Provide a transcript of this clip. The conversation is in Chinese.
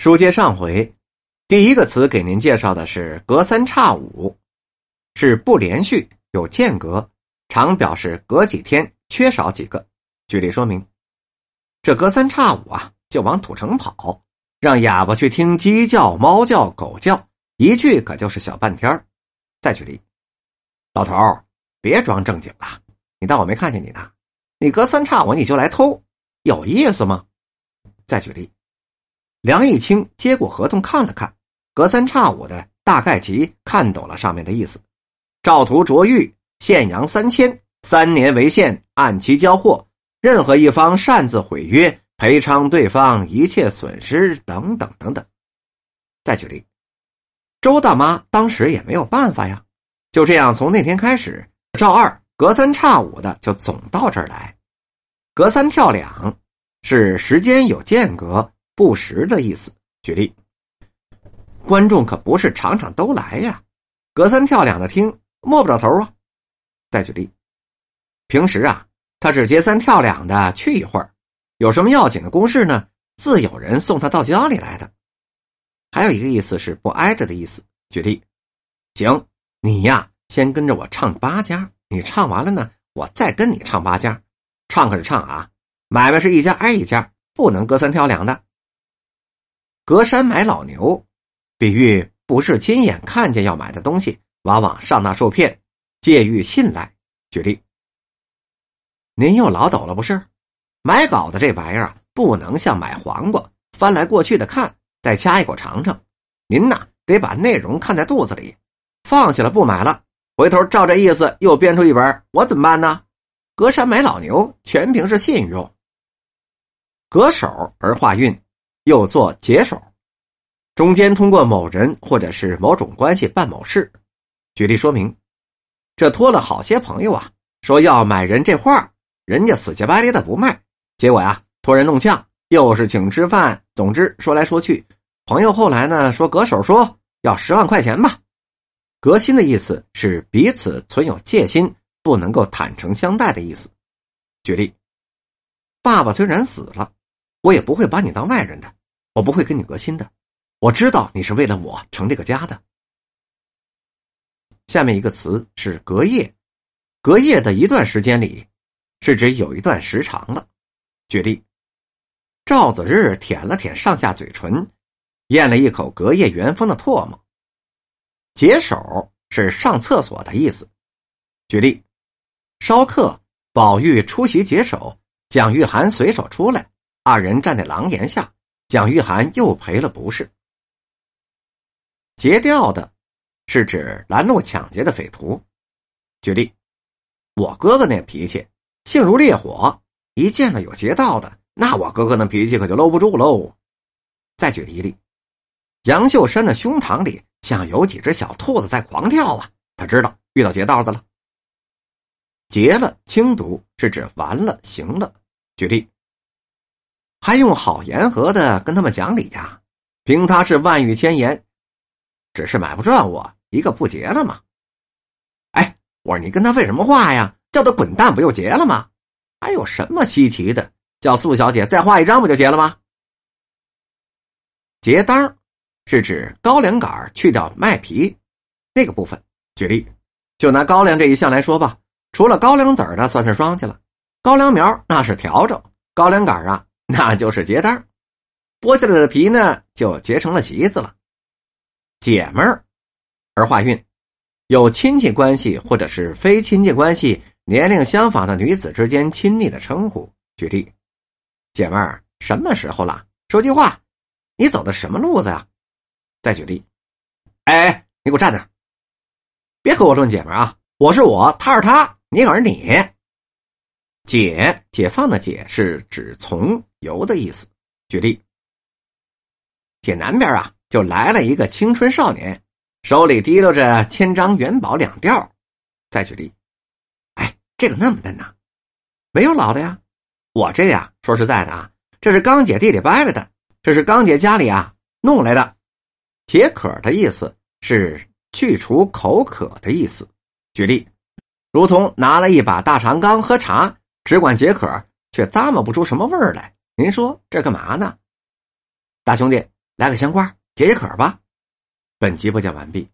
书接上回，第一个词给您介绍的是“隔三差五”，是不连续，有间隔，常表示隔几天缺少几个。举例说明，这隔三差五啊，就往土城跑，让哑巴去听鸡叫、猫叫、狗叫，一去可就是小半天再举例，老头别装正经了，你当我没看见你呢？你隔三差五你就来偷，有意思吗？再举例。梁义清接过合同看了看，隔三差五的大概其看懂了上面的意思。赵图卓玉，限洋三千，三年为限，按期交货。任何一方擅自毁约，赔偿对方一切损失等等等等。再举例，周大妈当时也没有办法呀。就这样，从那天开始，赵二隔三差五的就总到这儿来。隔三跳两，是时间有间隔。不时的意思。举例，观众可不是场场都来呀，隔三跳两的听，摸不着头啊。再举例，平时啊，他只接三跳两的去一会儿，有什么要紧的公事呢，自有人送他到家里来的。还有一个意思是不挨着的意思。举例，行，你呀，先跟着我唱八家，你唱完了呢，我再跟你唱八家，唱可是唱啊，买卖是一家挨一家，不能隔三跳两的。隔山买老牛，比喻不是亲眼看见要买的东西，往往上当受骗，借喻信赖。举例，您又老抖了不是？买稿子这玩意儿不能像买黄瓜，翻来过去的看，再掐一口尝尝。您呐，得把内容看在肚子里。放弃了不买了，回头照这意思又编出一本，我怎么办呢？隔山买老牛，全凭是信用。隔手而化运。又做解手，中间通过某人或者是某种关系办某事。举例说明，这托了好些朋友啊，说要买人这画，人家死乞白赖的不卖。结果呀，托人弄呛，又是请吃饭。总之说来说去，朋友后来呢说，隔手说要十万块钱吧。隔心的意思是彼此存有戒心，不能够坦诚相待的意思。举例，爸爸虽然死了，我也不会把你当外人的。我不会跟你隔心的，我知道你是为了我成这个家的。下面一个词是隔夜，隔夜的一段时间里，是指有一段时长了。举例，赵子日舔了舔上下嘴唇，咽了一口隔夜原封的唾沫。解手是上厕所的意思。举例，烧客宝玉出席解手，蒋玉菡随手出来，二人站在廊檐下。蒋玉菡又赔了不是。劫掉的，是指拦路抢劫的匪徒。举例，我哥哥那脾气，性如烈火，一见到有劫道的，那我哥哥那脾气可就搂不住喽。再举一例，杨秀山的胸膛里像有几只小兔子在狂跳啊，他知道遇到劫道的了。劫了，轻读是指完了，行了。举例。还用好言和的跟他们讲理呀？凭他是万语千言，只是买不赚我一个不结了吗？哎，我说你跟他废什么话呀？叫他滚蛋不就结了吗？还有什么稀奇的？叫素小姐再画一张不就结了吗？结单是指高粱杆去掉麦皮那个部分。举例，就拿高粱这一项来说吧，除了高粱籽儿的算是庄稼了，高粱苗那是笤帚，高粱杆啊。那就是结单剥下来的皮呢，就结成了席子了。姐们儿，儿化韵，有亲戚关系或者是非亲戚关系、年龄相仿的女子之间亲昵的称呼。举例，姐们儿，什么时候了？说句话，你走的什么路子呀？再举例，哎，你给我站那儿，别和我论姐们儿啊！我是我，他是他，你可是你。解解放的解是指从由的意思。举例，解南边啊，就来了一个青春少年，手里提溜着千张元宝两吊。再举例，哎，这个那么嫩呐，没有老的呀。我这呀，说实在的啊，这是刚姐地里掰来的，这是刚姐家里啊弄来的。解渴的意思是去除口渴的意思。举例，如同拿了一把大长缸喝茶。只管解渴，却咂摸不出什么味儿来。您说这干嘛呢？大兄弟，来个香瓜解解渴吧。本集播讲完毕。